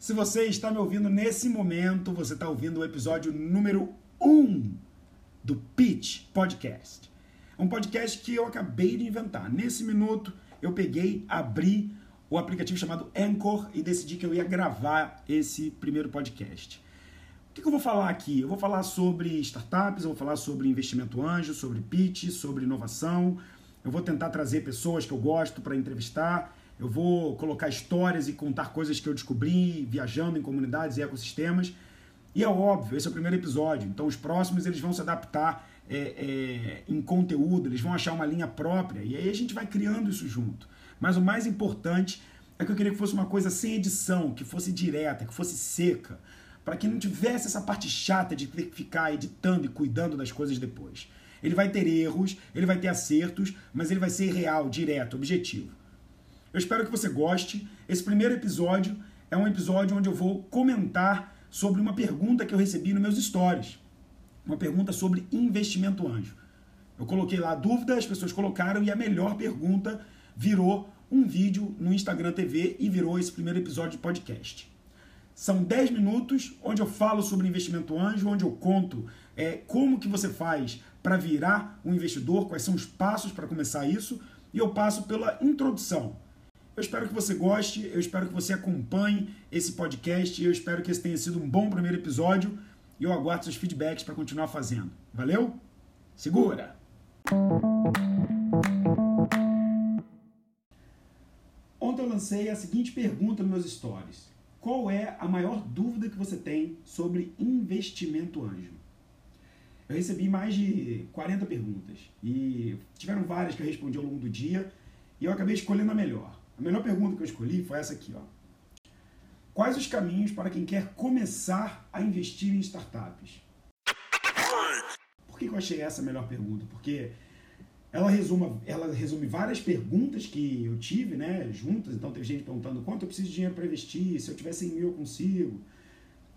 Se você está me ouvindo nesse momento, você está ouvindo o episódio número 1 do Pitch Podcast. É um podcast que eu acabei de inventar. Nesse minuto, eu peguei, abri o aplicativo chamado Anchor e decidi que eu ia gravar esse primeiro podcast. O que eu vou falar aqui? Eu vou falar sobre startups, eu vou falar sobre investimento anjo, sobre pitch, sobre inovação. Eu vou tentar trazer pessoas que eu gosto para entrevistar. Eu vou colocar histórias e contar coisas que eu descobri viajando em comunidades e ecossistemas. E é óbvio, esse é o primeiro episódio. Então os próximos eles vão se adaptar é, é, em conteúdo, eles vão achar uma linha própria. E aí a gente vai criando isso junto. Mas o mais importante é que eu queria que fosse uma coisa sem edição, que fosse direta, que fosse seca, para que não tivesse essa parte chata de ter que ficar editando e cuidando das coisas depois. Ele vai ter erros, ele vai ter acertos, mas ele vai ser real, direto, objetivo. Eu espero que você goste. Esse primeiro episódio é um episódio onde eu vou comentar sobre uma pergunta que eu recebi nos meus stories. Uma pergunta sobre investimento anjo. Eu coloquei lá a dúvida, as pessoas colocaram e a melhor pergunta virou um vídeo no Instagram TV e virou esse primeiro episódio de podcast. São 10 minutos onde eu falo sobre investimento anjo, onde eu conto é, como que você faz para virar um investidor, quais são os passos para começar isso, e eu passo pela introdução eu espero que você goste, eu espero que você acompanhe esse podcast, eu espero que esse tenha sido um bom primeiro episódio e eu aguardo seus feedbacks para continuar fazendo. Valeu? Segura! Ontem eu lancei a seguinte pergunta nos meus stories: Qual é a maior dúvida que você tem sobre investimento anjo? Eu recebi mais de 40 perguntas e tiveram várias que eu respondi ao longo do dia e eu acabei escolhendo a melhor. A melhor pergunta que eu escolhi foi essa aqui, ó. Quais os caminhos para quem quer começar a investir em startups? Por que eu achei essa a melhor pergunta? Porque ela resume, ela resume várias perguntas que eu tive, né, juntas. Então, teve gente perguntando quanto eu preciso de dinheiro para investir, se eu tiver 100 mil eu consigo.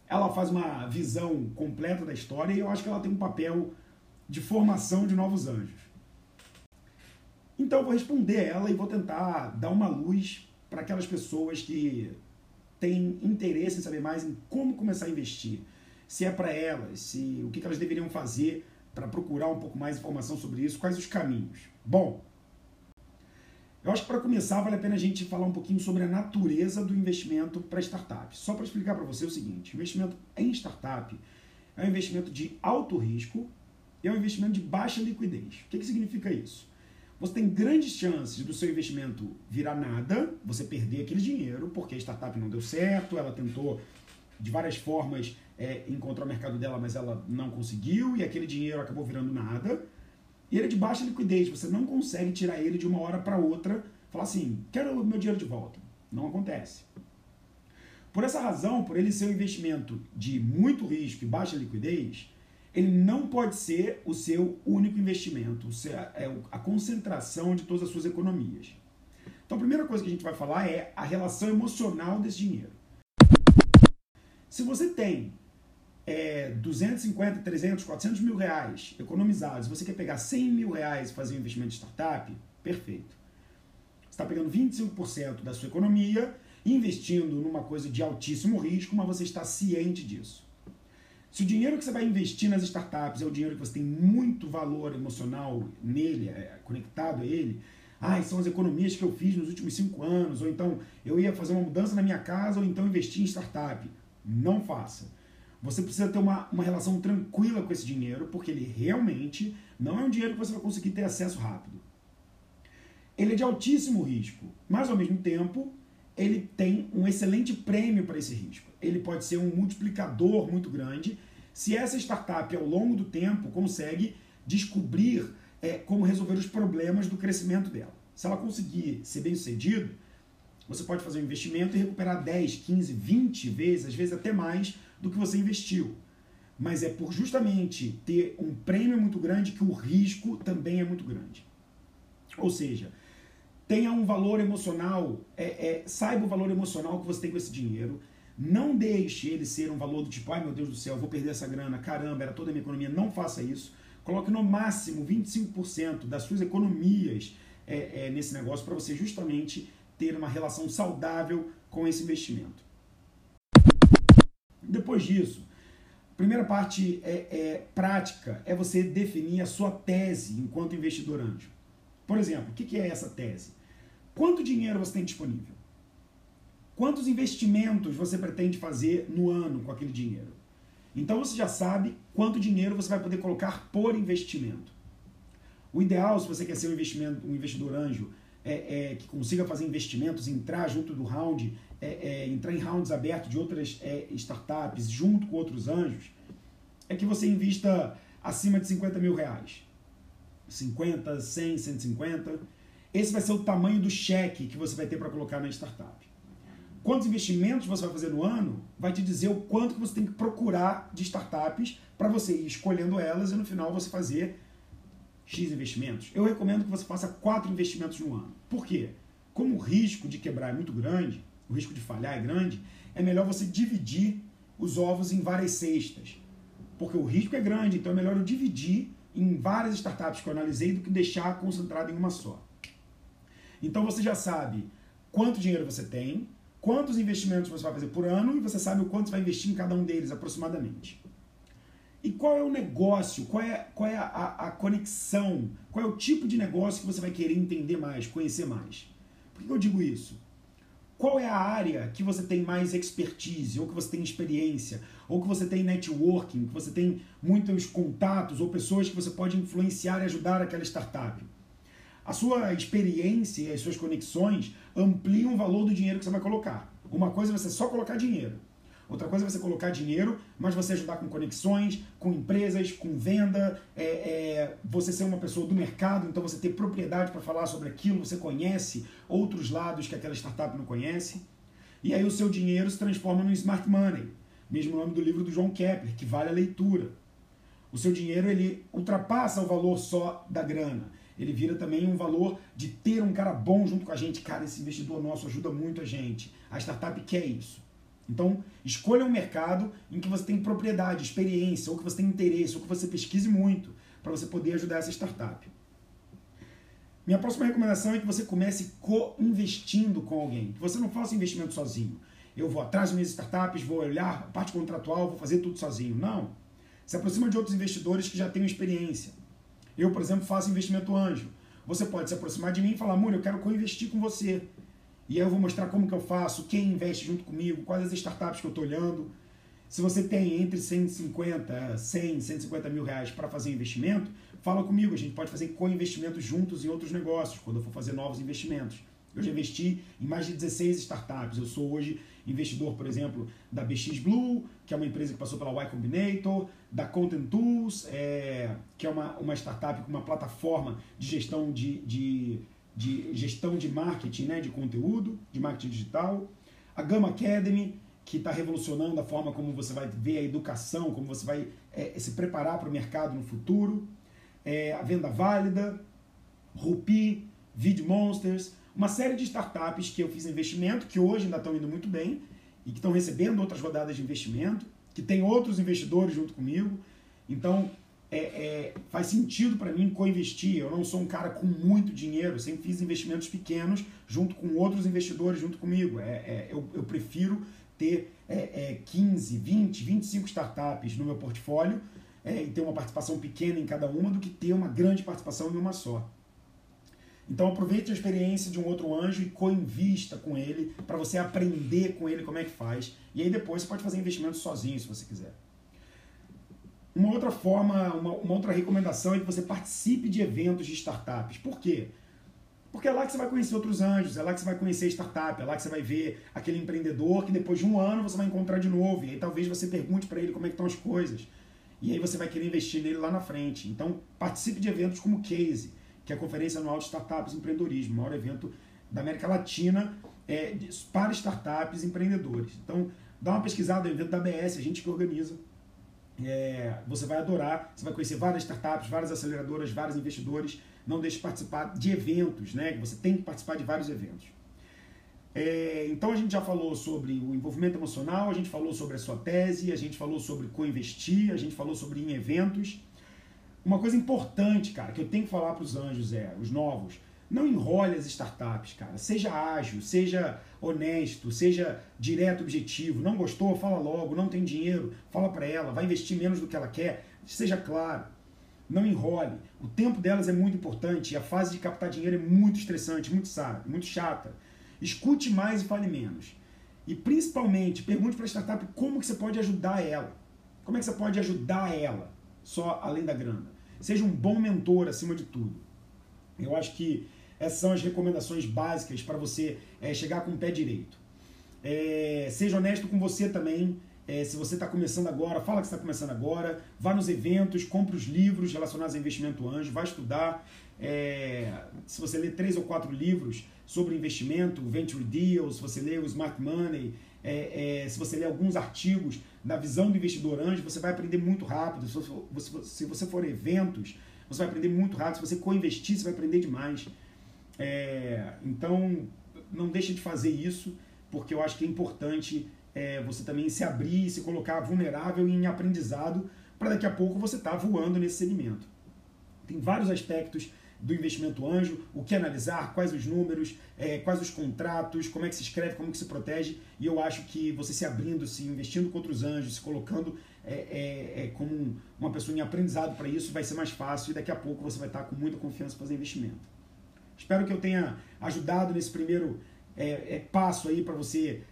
Ela faz uma visão completa da história e eu acho que ela tem um papel de formação de novos anjos. Então eu vou responder ela e vou tentar dar uma luz para aquelas pessoas que têm interesse em saber mais em como começar a investir. Se é para elas, se o que elas deveriam fazer para procurar um pouco mais informação sobre isso, quais os caminhos. Bom, eu acho que para começar vale a pena a gente falar um pouquinho sobre a natureza do investimento para startups. Só para explicar para você o seguinte: investimento em startup é um investimento de alto risco e é um investimento de baixa liquidez. O que, que significa isso? Você tem grandes chances do seu investimento virar nada, você perder aquele dinheiro, porque a startup não deu certo, ela tentou de várias formas é, encontrar o mercado dela, mas ela não conseguiu, e aquele dinheiro acabou virando nada. E ele é de baixa liquidez, você não consegue tirar ele de uma hora para outra, falar assim, quero o meu dinheiro de volta. Não acontece. Por essa razão, por ele ser um investimento de muito risco e baixa liquidez, ele não pode ser o seu único investimento, é a concentração de todas as suas economias. Então, a primeira coisa que a gente vai falar é a relação emocional desse dinheiro. Se você tem é, 250, 300, 400 mil reais economizados, você quer pegar 100 mil reais e fazer um investimento de startup, perfeito. Você está pegando 25% da sua economia, investindo numa coisa de altíssimo risco, mas você está ciente disso. Se o dinheiro que você vai investir nas startups é o dinheiro que você tem muito valor emocional nele, é, conectado a ele, ah, são as economias que eu fiz nos últimos cinco anos, ou então eu ia fazer uma mudança na minha casa, ou então investir em startup. Não faça. Você precisa ter uma, uma relação tranquila com esse dinheiro, porque ele realmente não é um dinheiro que você vai conseguir ter acesso rápido. Ele é de altíssimo risco, mas ao mesmo tempo ele tem um excelente prêmio para esse risco. Ele pode ser um multiplicador muito grande se essa startup, ao longo do tempo, consegue descobrir é, como resolver os problemas do crescimento dela. Se ela conseguir ser bem sucedido, você pode fazer um investimento e recuperar 10, 15, 20 vezes, às vezes até mais, do que você investiu. Mas é por justamente ter um prêmio muito grande que o risco também é muito grande. Ou seja, tenha um valor emocional, é, é, saiba o valor emocional que você tem com esse dinheiro. Não deixe ele ser um valor do tipo, ai meu Deus do céu, vou perder essa grana, caramba, era toda a minha economia. Não faça isso. Coloque no máximo 25% das suas economias é, é, nesse negócio para você justamente ter uma relação saudável com esse investimento. Depois disso, primeira parte é, é, prática é você definir a sua tese enquanto investidor anjo. Por exemplo, o que é essa tese? Quanto dinheiro você tem disponível? Quantos investimentos você pretende fazer no ano com aquele dinheiro? Então você já sabe quanto dinheiro você vai poder colocar por investimento. O ideal, se você quer ser um, um investidor anjo, é, é, que consiga fazer investimentos, entrar junto do round, é, é entrar em rounds abertos de outras é, startups, junto com outros anjos, é que você invista acima de 50 mil reais. 50, 100, 150. Esse vai ser o tamanho do cheque que você vai ter para colocar na startup. Quantos investimentos você vai fazer no ano vai te dizer o quanto que você tem que procurar de startups para você ir escolhendo elas e no final você fazer X investimentos. Eu recomendo que você faça quatro investimentos no ano. Por quê? Como o risco de quebrar é muito grande, o risco de falhar é grande, é melhor você dividir os ovos em várias cestas. Porque o risco é grande, então é melhor eu dividir em várias startups que eu analisei do que deixar concentrado em uma só. Então você já sabe quanto dinheiro você tem, quantos investimentos você vai fazer por ano e você sabe o quanto você vai investir em cada um deles aproximadamente. E qual é o negócio, qual é, qual é a, a, a conexão, qual é o tipo de negócio que você vai querer entender mais, conhecer mais. Por que eu digo isso? Qual é a área que você tem mais expertise, ou que você tem experiência, ou que você tem networking, que você tem muitos contatos ou pessoas que você pode influenciar e ajudar aquela startup? A sua experiência e as suas conexões ampliam o valor do dinheiro que você vai colocar. Uma coisa é você só colocar dinheiro. Outra coisa é você colocar dinheiro, mas você ajudar com conexões, com empresas, com venda, é, é, você ser uma pessoa do mercado, então você ter propriedade para falar sobre aquilo, você conhece outros lados que aquela startup não conhece. E aí o seu dinheiro se transforma no smart money, mesmo nome do livro do João Kepler, que vale a leitura. O seu dinheiro ele ultrapassa o valor só da grana ele vira também um valor de ter um cara bom junto com a gente. Cara, esse investidor nosso ajuda muito a gente. A startup quer isso. Então, escolha um mercado em que você tem propriedade, experiência, ou que você tem interesse, ou que você pesquise muito, para você poder ajudar essa startup. Minha próxima recomendação é que você comece co-investindo com alguém, que você não faça investimento sozinho. Eu vou atrás das minhas startups, vou olhar a parte contratual, vou fazer tudo sozinho. Não. Se aproxima de outros investidores que já têm experiência. Eu, por exemplo, faço investimento anjo. Você pode se aproximar de mim e falar, Múlio, eu quero co-investir com você. E aí eu vou mostrar como que eu faço, quem investe junto comigo, quais as startups que eu estou olhando. Se você tem entre 150, 100, 150 mil reais para fazer investimento, fala comigo. A gente pode fazer co-investimentos juntos em outros negócios, quando eu for fazer novos investimentos. Eu já investi em mais de 16 startups. Eu sou hoje investidor, por exemplo, da BX Blue, que é uma empresa que passou pela Y Combinator, da Content Tools, é, que é uma, uma startup com uma plataforma de gestão de, de, de gestão de marketing, né, de conteúdo, de marketing digital. A Gama Academy, que está revolucionando a forma como você vai ver a educação, como você vai é, se preparar para o mercado no futuro. É, a Venda Válida, Rupi, Vid Monsters, uma série de startups que eu fiz investimento, que hoje ainda estão indo muito bem e que estão recebendo outras rodadas de investimento, que tem outros investidores junto comigo. Então, é, é, faz sentido para mim co-investir. Eu não sou um cara com muito dinheiro, sempre fiz investimentos pequenos junto com outros investidores junto comigo. É, é eu, eu, prefiro ter é, 15, 20, 25 startups no meu portfólio é, e ter uma participação pequena em cada uma do que ter uma grande participação em uma só. Então aproveite a experiência de um outro anjo e co-invista com ele para você aprender com ele como é que faz. E aí depois você pode fazer investimento sozinho se você quiser. Uma outra forma, uma, uma outra recomendação é que você participe de eventos de startups. Por quê? Porque é lá que você vai conhecer outros anjos, é lá que você vai conhecer startup, é lá que você vai ver aquele empreendedor que depois de um ano você vai encontrar de novo. E aí talvez você pergunte para ele como é que estão as coisas. E aí você vai querer investir nele lá na frente. Então participe de eventos como Case que é a Conferência Anual de Startups e Empreendedorismo, o maior evento da América Latina é, para startups e empreendedores. Então, dá uma pesquisada no evento da ABS, a gente que organiza. É, você vai adorar, você vai conhecer várias startups, várias aceleradoras, vários investidores. Não deixe de participar de eventos, né? Você tem que participar de vários eventos. É, então a gente já falou sobre o envolvimento emocional, a gente falou sobre a sua tese, a gente falou sobre co-investir, a gente falou sobre em eventos. Uma coisa importante, cara, que eu tenho que falar para os anjos é, os novos, Não enrole as startups, cara. Seja ágil, seja honesto, seja direto, objetivo. Não gostou? Fala logo. Não tem dinheiro? Fala para ela. Vai investir menos do que ela quer? Seja claro. Não enrole. O tempo delas é muito importante e a fase de captar dinheiro é muito estressante, muito, muito chata. Escute mais e fale menos. E principalmente, pergunte para a startup como que você pode ajudar ela. Como é que você pode ajudar ela, só além da grana? Seja um bom mentor acima de tudo. Eu acho que essas são as recomendações básicas para você é, chegar com o pé direito. É, seja honesto com você também. É, se você está começando agora, fala que está começando agora. Vá nos eventos, compre os livros relacionados a investimento anjo, vai estudar. Se você ler três ou quatro livros sobre investimento, Venture Deals, se você ler o Smart Money, se você ler alguns artigos da visão do investidor anjo, você vai aprender muito rápido. Se você, se você for eventos, você vai aprender muito rápido. Se você co-investir, você vai aprender demais. É, então, não deixe de fazer isso, porque eu acho que é importante é, você também se abrir, se colocar vulnerável em aprendizado, para daqui a pouco você estar tá voando nesse segmento. Tem vários aspectos do investimento anjo, o que analisar, quais os números, é, quais os contratos, como é que se escreve, como que se protege. E eu acho que você se abrindo, se investindo contra os anjos, se colocando é, é, é como uma pessoa em aprendizado para isso, vai ser mais fácil e daqui a pouco você vai estar com muita confiança para fazer investimento. Espero que eu tenha ajudado nesse primeiro é, é, passo aí para você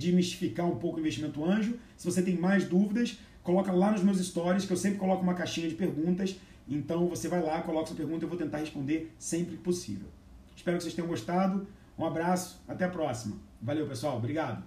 demistificar um pouco o investimento anjo. Se você tem mais dúvidas, coloca lá nos meus stories, que eu sempre coloco uma caixinha de perguntas então você vai lá, coloca sua pergunta, eu vou tentar responder sempre que possível. Espero que vocês tenham gostado. Um abraço, até a próxima. Valeu, pessoal. Obrigado.